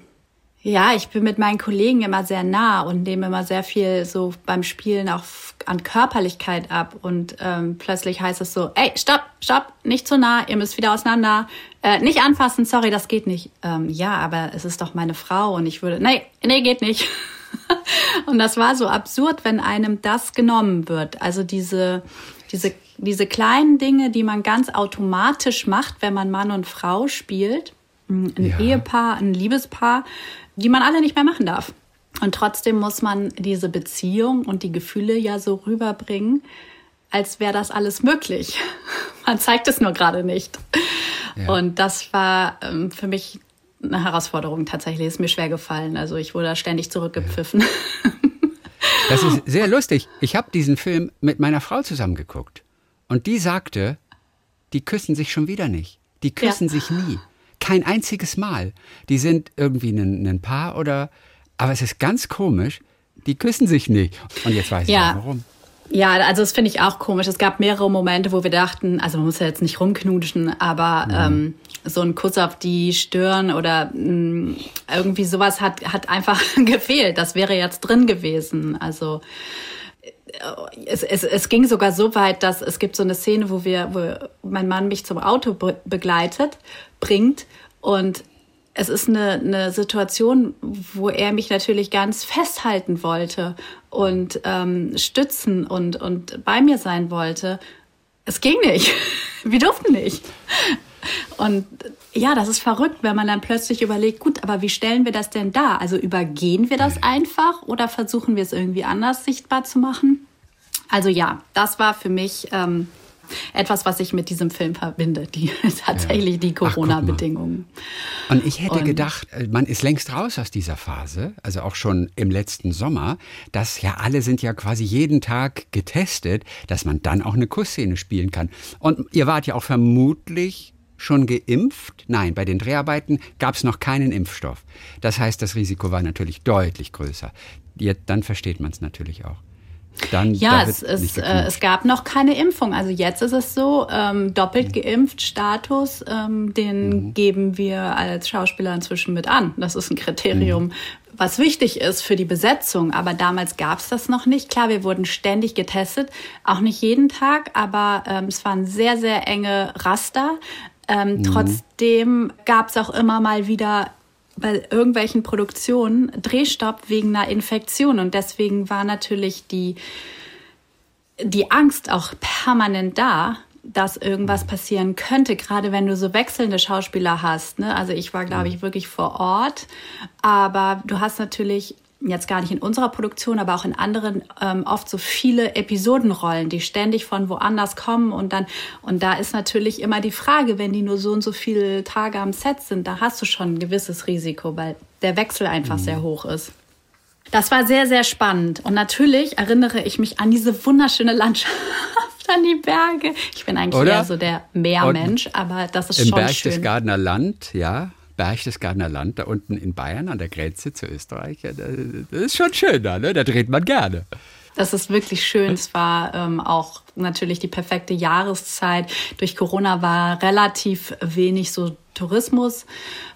ja, ich bin mit meinen Kollegen immer sehr nah und nehme immer sehr viel so beim Spielen auch an Körperlichkeit ab. Und ähm, plötzlich heißt es so, ey, stopp, stopp, nicht zu nah, ihr müsst wieder auseinander. Äh, nicht anfassen, sorry, das geht nicht. Ähm, ja, aber es ist doch meine Frau und ich würde, nee, nee, geht nicht. und das war so absurd, wenn einem das genommen wird. Also diese, diese, diese kleinen Dinge, die man ganz automatisch macht, wenn man Mann und Frau spielt, ein ja. Ehepaar, ein Liebespaar, die man alle nicht mehr machen darf. Und trotzdem muss man diese Beziehung und die Gefühle ja so rüberbringen, als wäre das alles möglich. Man zeigt es nur gerade nicht. Ja. Und das war ähm, für mich eine Herausforderung tatsächlich. Ist mir schwer gefallen. Also ich wurde ständig zurückgepfiffen. Das ist sehr lustig. Ich habe diesen Film mit meiner Frau zusammengeguckt. Und die sagte, die küssen sich schon wieder nicht. Die küssen ja. sich nie. Kein einziges Mal. Die sind irgendwie ein, ein Paar oder. Aber es ist ganz komisch. Die küssen sich nicht. Und jetzt weiß ich ja. warum. Ja, also das finde ich auch komisch. Es gab mehrere Momente, wo wir dachten, also man muss ja jetzt nicht rumknutschen, aber mhm. ähm, so ein Kuss auf die Stirn oder mh, mm, irgendwie sowas hat, hat einfach gefehlt. Das wäre jetzt drin gewesen. Also es, es, es ging sogar so weit, dass es gibt so eine Szene, wo wir, wo mein Mann mich zum Auto begleitet, bringt und es ist eine, eine Situation, wo er mich natürlich ganz festhalten wollte und ähm, stützen und, und bei mir sein wollte. Es ging nicht. Wir durften nicht. Und ja, das ist verrückt, wenn man dann plötzlich überlegt, gut, aber wie stellen wir das denn da? Also übergehen wir das einfach oder versuchen wir es irgendwie anders sichtbar zu machen? Also ja, das war für mich ähm, etwas, was ich mit diesem Film verbinde, die tatsächlich ja. die Corona-Bedingungen. Und ich hätte Und, gedacht, äh, man ist längst raus aus dieser Phase, also auch schon im letzten Sommer, dass ja alle sind ja quasi jeden Tag getestet, dass man dann auch eine Kussszene spielen kann. Und ihr wart ja auch vermutlich schon geimpft? Nein, bei den Dreharbeiten gab es noch keinen Impfstoff. Das heißt, das Risiko war natürlich deutlich größer. Dann versteht man es natürlich auch. Dann, ja, es, es, äh, es gab noch keine Impfung. Also jetzt ist es so, ähm, doppelt geimpft Status, ähm, den mhm. geben wir als Schauspieler inzwischen mit an. Das ist ein Kriterium, mhm. was wichtig ist für die Besetzung. Aber damals gab es das noch nicht. Klar, wir wurden ständig getestet, auch nicht jeden Tag, aber ähm, es waren sehr, sehr enge Raster. Ähm, mhm. Trotzdem gab es auch immer mal wieder bei irgendwelchen Produktionen Drehstopp wegen einer Infektion. Und deswegen war natürlich die, die Angst auch permanent da, dass irgendwas passieren könnte, gerade wenn du so wechselnde Schauspieler hast. Ne? Also ich war, glaube ich, wirklich vor Ort, aber du hast natürlich jetzt gar nicht in unserer Produktion, aber auch in anderen ähm, oft so viele Episodenrollen, die ständig von woanders kommen und dann und da ist natürlich immer die Frage, wenn die nur so und so viele Tage am Set sind, da hast du schon ein gewisses Risiko, weil der Wechsel einfach mhm. sehr hoch ist. Das war sehr sehr spannend und natürlich erinnere ich mich an diese wunderschöne Landschaft an die Berge. Ich bin eigentlich Oder? eher so der Meermensch, aber das ist Im schon Berg schön. Im Berchtesgadener Land, ja. Berchtesgadener Land, da unten in Bayern an der Grenze zu Österreich. das ist schon schön da, ne? Da dreht man gerne. Das ist wirklich schön. Es war ähm, auch natürlich die perfekte Jahreszeit. Durch Corona war relativ wenig so Tourismus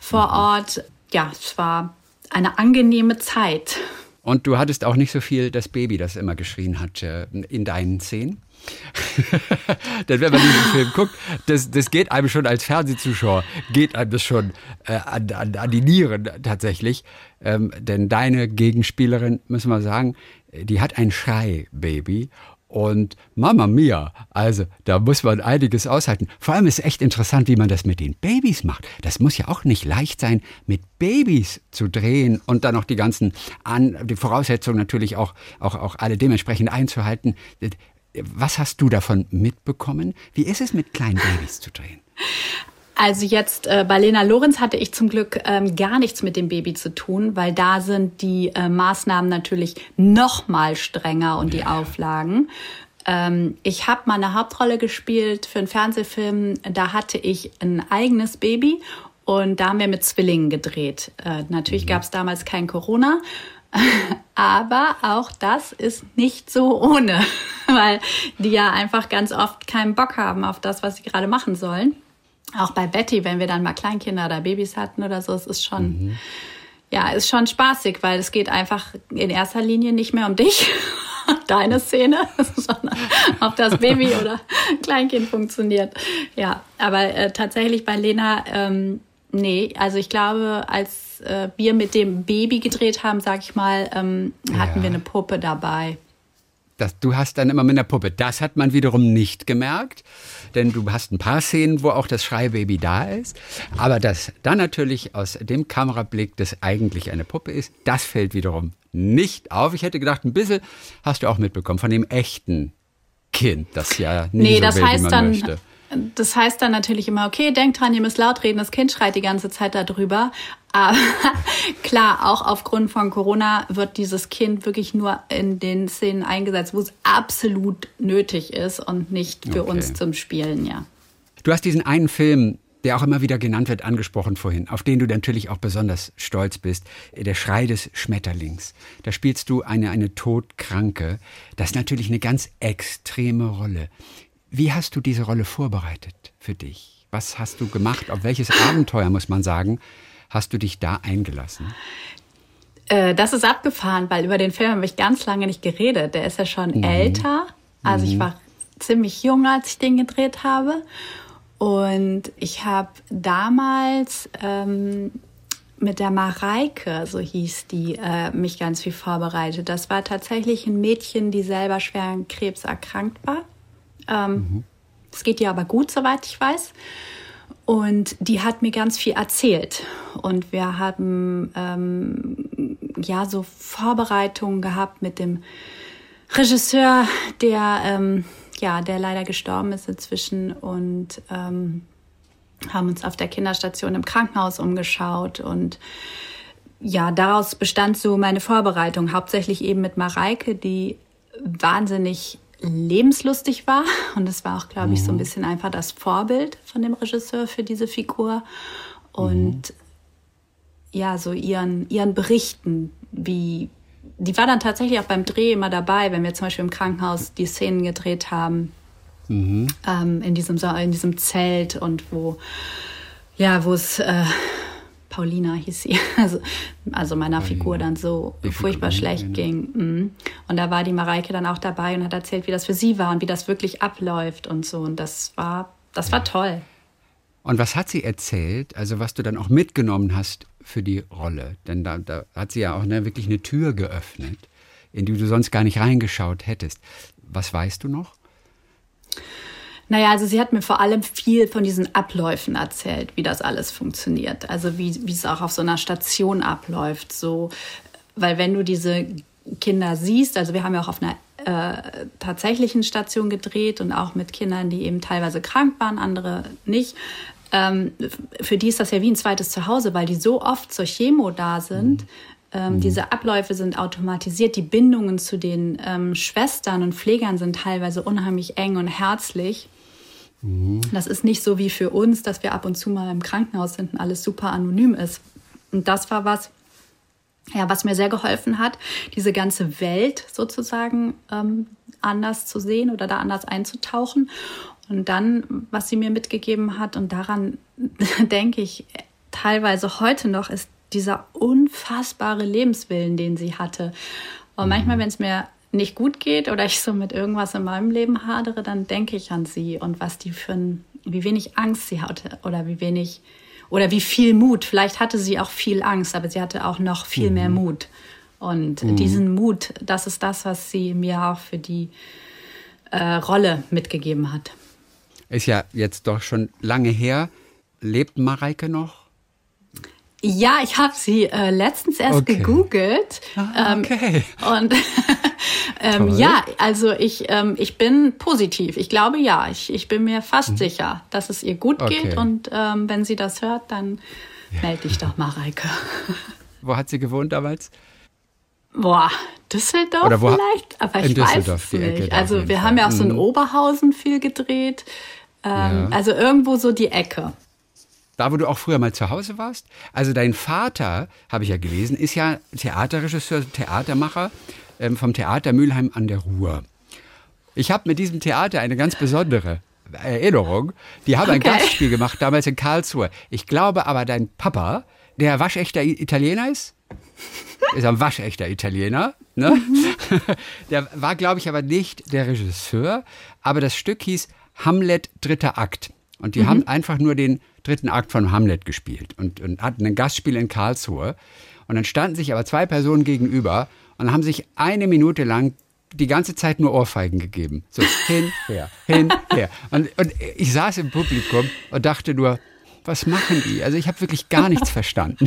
vor mhm. Ort. Ja, es war eine angenehme Zeit. Und du hattest auch nicht so viel das Baby, das immer geschrien hat äh, in deinen Szenen. Denn wenn man diesen Film guckt, das, das geht einem schon als Fernsehzuschauer, geht einem das schon äh, an, an, an die Nieren tatsächlich. Ähm, denn deine Gegenspielerin, müssen wir sagen, die hat ein Schrei-Baby und Mama Mia, also da muss man einiges aushalten. Vor allem ist echt interessant, wie man das mit den Babys macht. Das muss ja auch nicht leicht sein, mit Babys zu drehen und dann noch die ganzen An die Voraussetzungen natürlich auch, auch, auch alle dementsprechend einzuhalten. Was hast du davon mitbekommen? Wie ist es, mit kleinen Babys zu drehen? Also jetzt äh, bei Lena Lorenz hatte ich zum Glück ähm, gar nichts mit dem Baby zu tun, weil da sind die äh, Maßnahmen natürlich noch mal strenger und die Auflagen. Ähm, ich habe mal eine Hauptrolle gespielt für einen Fernsehfilm. Da hatte ich ein eigenes Baby und da haben wir mit Zwillingen gedreht. Äh, natürlich mhm. gab es damals kein Corona. Aber auch das ist nicht so ohne, weil die ja einfach ganz oft keinen Bock haben auf das, was sie gerade machen sollen auch bei Betty, wenn wir dann mal Kleinkinder oder Babys hatten oder so, es ist schon, mhm. ja, ist schon spaßig, weil es geht einfach in erster Linie nicht mehr um dich, deine Szene, sondern ob das Baby oder Kleinkind funktioniert. Ja, aber äh, tatsächlich bei Lena, ähm, nee, also ich glaube, als äh, wir mit dem Baby gedreht haben, sag ich mal, ähm, hatten ja. wir eine Puppe dabei. Das, du hast dann immer mit einer Puppe. Das hat man wiederum nicht gemerkt denn du hast ein paar Szenen, wo auch das Schreibaby da ist. Aber dass dann natürlich aus dem Kamerablick das eigentlich eine Puppe ist, das fällt wiederum nicht auf. Ich hätte gedacht, ein bisschen hast du auch mitbekommen von dem echten Kind, das ja nie nee, so das will, heißt wie man dann, möchte das heißt dann natürlich immer, okay, denkt dran, ihr müsst laut reden, das Kind schreit die ganze Zeit darüber. Aber klar, auch aufgrund von Corona wird dieses Kind wirklich nur in den Szenen eingesetzt, wo es absolut nötig ist und nicht für okay. uns zum Spielen, ja. Du hast diesen einen Film, der auch immer wieder genannt wird, angesprochen vorhin, auf den du natürlich auch besonders stolz bist, Der Schrei des Schmetterlings. Da spielst du eine, eine Todkranke. Das ist natürlich eine ganz extreme Rolle. Wie hast du diese Rolle vorbereitet für dich? Was hast du gemacht? Auf welches Abenteuer, muss man sagen, hast du dich da eingelassen? Äh, das ist abgefahren, weil über den Film habe ich ganz lange nicht geredet. Der ist ja schon mhm. älter. Also mhm. ich war ziemlich jung, als ich den gedreht habe. Und ich habe damals ähm, mit der Mareike, so hieß die, äh, mich ganz viel vorbereitet. Das war tatsächlich ein Mädchen, die selber schwer an Krebs erkrankt war. Ähm, es mhm. geht ihr aber gut, soweit ich weiß. Und die hat mir ganz viel erzählt. Und wir haben ähm, ja so Vorbereitungen gehabt mit dem Regisseur, der ähm, ja, der leider gestorben ist inzwischen und ähm, haben uns auf der Kinderstation im Krankenhaus umgeschaut und ja, daraus bestand so meine Vorbereitung, hauptsächlich eben mit Mareike, die wahnsinnig lebenslustig war. Und es war auch, glaube ich, so ein mhm. bisschen einfach das Vorbild von dem Regisseur für diese Figur. Und mhm. Ja, so ihren, ihren Berichten, wie, die war dann tatsächlich auch beim Dreh immer dabei, wenn wir zum Beispiel im Krankenhaus die Szenen gedreht haben. Mhm. Ähm, in, diesem, in diesem Zelt und wo, ja, wo es äh, Paulina hieß sie, also, also meiner Paulina. Figur dann so Die furchtbar schlecht genau. ging. Mhm. Und da war die Mareike dann auch dabei und hat erzählt, wie das für sie war und wie das wirklich abläuft und so. Und das war, das war toll. Und was hat sie erzählt, also was du dann auch mitgenommen hast für die Rolle? Denn da, da hat sie ja auch ne, wirklich eine Tür geöffnet, in die du sonst gar nicht reingeschaut hättest. Was weißt du noch? Naja, also sie hat mir vor allem viel von diesen Abläufen erzählt, wie das alles funktioniert. Also wie, wie es auch auf so einer Station abläuft. So, weil wenn du diese Kinder siehst, also wir haben ja auch auf einer äh, tatsächlichen Station gedreht und auch mit Kindern, die eben teilweise krank waren, andere nicht. Ähm, für die ist das ja wie ein zweites Zuhause, weil die so oft zur Chemo da sind. Mhm. Ähm, mhm. Diese Abläufe sind automatisiert. Die Bindungen zu den ähm, Schwestern und Pflegern sind teilweise unheimlich eng und herzlich. Mhm. Das ist nicht so wie für uns, dass wir ab und zu mal im Krankenhaus sind und alles super anonym ist. Und das war was, ja, was mir sehr geholfen hat, diese ganze Welt sozusagen ähm, anders zu sehen oder da anders einzutauchen. Und dann, was sie mir mitgegeben hat, und daran denke ich teilweise heute noch, ist dieser unfassbare Lebenswillen, den sie hatte. Und manchmal, wenn es mir nicht gut geht oder ich so mit irgendwas in meinem Leben hadere, dann denke ich an sie und was die für ein, wie wenig Angst sie hatte oder wie wenig oder wie viel Mut. Vielleicht hatte sie auch viel Angst, aber sie hatte auch noch viel mhm. mehr Mut. Und mhm. diesen Mut, das ist das, was sie mir auch für die äh, Rolle mitgegeben hat. Ist ja jetzt doch schon lange her. Lebt Mareike noch? Ja, ich habe sie äh, letztens erst okay. gegoogelt. Ah, ähm, okay. Ähm, und ähm, ja, also ich, ähm, ich bin positiv. Ich glaube ja. Ich, ich bin mir fast mhm. sicher, dass es ihr gut okay. geht. Und ähm, wenn sie das hört, dann ja. melde dich doch, Mareike. Wo hat sie gewohnt damals? Boah, Düsseldorf Oder wo, vielleicht? Aber ich weiß es nicht. Also wir haben ja auch so in mhm. Oberhausen viel gedreht. Ähm, ja. Also irgendwo so die Ecke. Da, wo du auch früher mal zu Hause warst? Also dein Vater, habe ich ja gelesen, ist ja Theaterregisseur, Theatermacher ähm, vom Theater Mülheim an der Ruhr. Ich habe mit diesem Theater eine ganz besondere Erinnerung. Die haben okay. ein Gastspiel gemacht, damals in Karlsruhe. Ich glaube aber, dein Papa, der waschechter Italiener ist, ist ein waschechter Italiener. Ne? Mhm. Der war, glaube ich, aber nicht der Regisseur. Aber das Stück hieß Hamlet dritter Akt. Und die mhm. haben einfach nur den dritten Akt von Hamlet gespielt und, und hatten ein Gastspiel in Karlsruhe. Und dann standen sich aber zwei Personen gegenüber und haben sich eine Minute lang die ganze Zeit nur Ohrfeigen gegeben. So hin, her, hin, her. Und, und ich saß im Publikum und dachte nur, was machen die? Also ich habe wirklich gar nichts verstanden.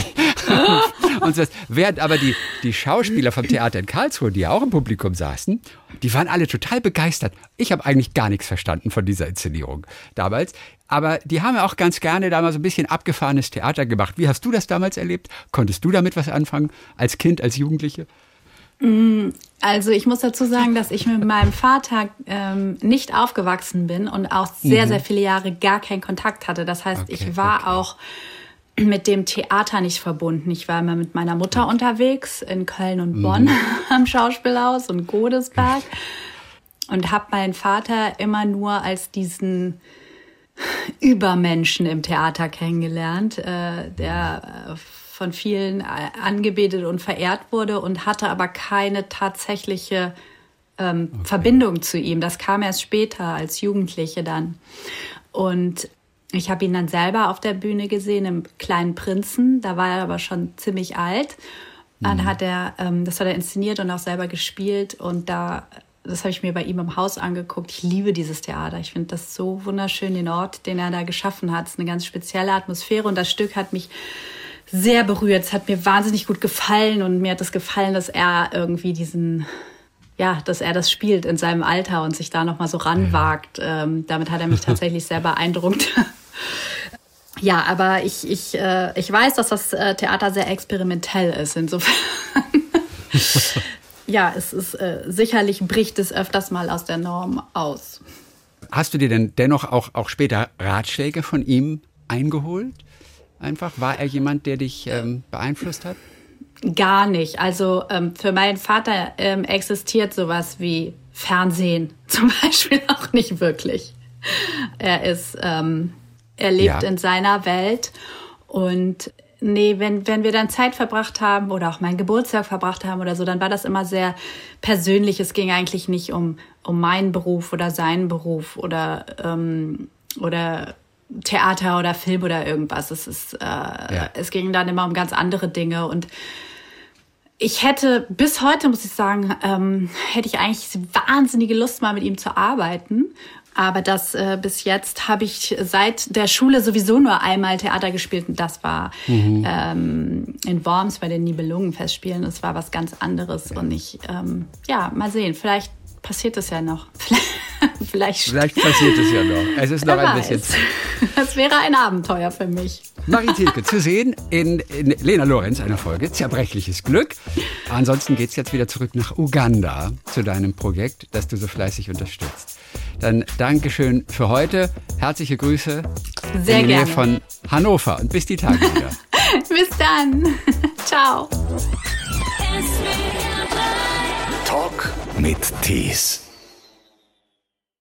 und das, während aber die, die Schauspieler vom Theater in Karlsruhe, die ja auch im Publikum saßen, die waren alle total begeistert. Ich habe eigentlich gar nichts verstanden von dieser Inszenierung damals. Aber die haben ja auch ganz gerne damals ein bisschen abgefahrenes Theater gemacht. Wie hast du das damals erlebt? Konntest du damit was anfangen? Als Kind, als Jugendliche? Also ich muss dazu sagen, dass ich mit meinem Vater ähm, nicht aufgewachsen bin und auch sehr, mhm. sehr viele Jahre gar keinen Kontakt hatte. Das heißt, okay, ich war okay. auch mit dem Theater nicht verbunden. Ich war immer mit meiner Mutter mhm. unterwegs in Köln und Bonn mhm. am Schauspielhaus und Godesberg und habe meinen Vater immer nur als diesen Übermenschen im Theater kennengelernt, äh, der äh, von vielen äh, angebetet und verehrt wurde und hatte aber keine tatsächliche ähm, okay. Verbindung zu ihm. Das kam erst später als Jugendliche dann. Und ich habe ihn dann selber auf der Bühne gesehen im Kleinen Prinzen. Da war er aber schon ziemlich alt. Dann mhm. hat er, ähm, das hat er inszeniert und auch selber gespielt. Und da, das habe ich mir bei ihm im Haus angeguckt. Ich liebe dieses Theater. Ich finde das so wunderschön, den Ort, den er da geschaffen hat. Es ist eine ganz spezielle Atmosphäre und das Stück hat mich sehr berührt. Es hat mir wahnsinnig gut gefallen und mir hat es gefallen, dass er irgendwie diesen, ja, dass er das spielt in seinem Alter und sich da nochmal so ranwagt. Ähm, damit hat er mich tatsächlich sehr beeindruckt. ja, aber ich, ich, äh, ich weiß, dass das äh, Theater sehr experimentell ist. Insofern. ja, es ist äh, sicherlich bricht es öfters mal aus der Norm aus. Hast du dir denn dennoch auch, auch später Ratschläge von ihm eingeholt? Einfach? War er jemand, der dich ähm, beeinflusst hat? Gar nicht. Also ähm, für meinen Vater ähm, existiert sowas wie Fernsehen zum Beispiel auch nicht wirklich. Er ist, ähm, er lebt ja. in seiner Welt und nee, wenn, wenn wir dann Zeit verbracht haben oder auch meinen Geburtstag verbracht haben oder so, dann war das immer sehr persönlich. Es ging eigentlich nicht um, um meinen Beruf oder seinen Beruf oder, ähm, oder Theater oder Film oder irgendwas. Es, ist, äh, ja. es ging dann immer um ganz andere Dinge und ich hätte bis heute, muss ich sagen, ähm, hätte ich eigentlich wahnsinnige Lust, mal mit ihm zu arbeiten. Aber das äh, bis jetzt habe ich seit der Schule sowieso nur einmal Theater gespielt und das war mhm. ähm, in Worms bei den Nibelungenfestspielen. Das war was ganz anderes ja. und ich, ähm, ja, mal sehen. Vielleicht passiert es ja noch. Vielleicht, Vielleicht passiert es ja noch. Es ist noch ein bisschen. Das wäre ein Abenteuer für mich. Marie Thielke zu sehen in, in Lena Lorenz, einer Folge Zerbrechliches Glück. Ansonsten geht es jetzt wieder zurück nach Uganda zu deinem Projekt, das du so fleißig unterstützt. Dann Dankeschön für heute. Herzliche Grüße Sehr in der Nähe von Hannover und bis die Tage wieder. bis dann. Ciao. Mit Tees.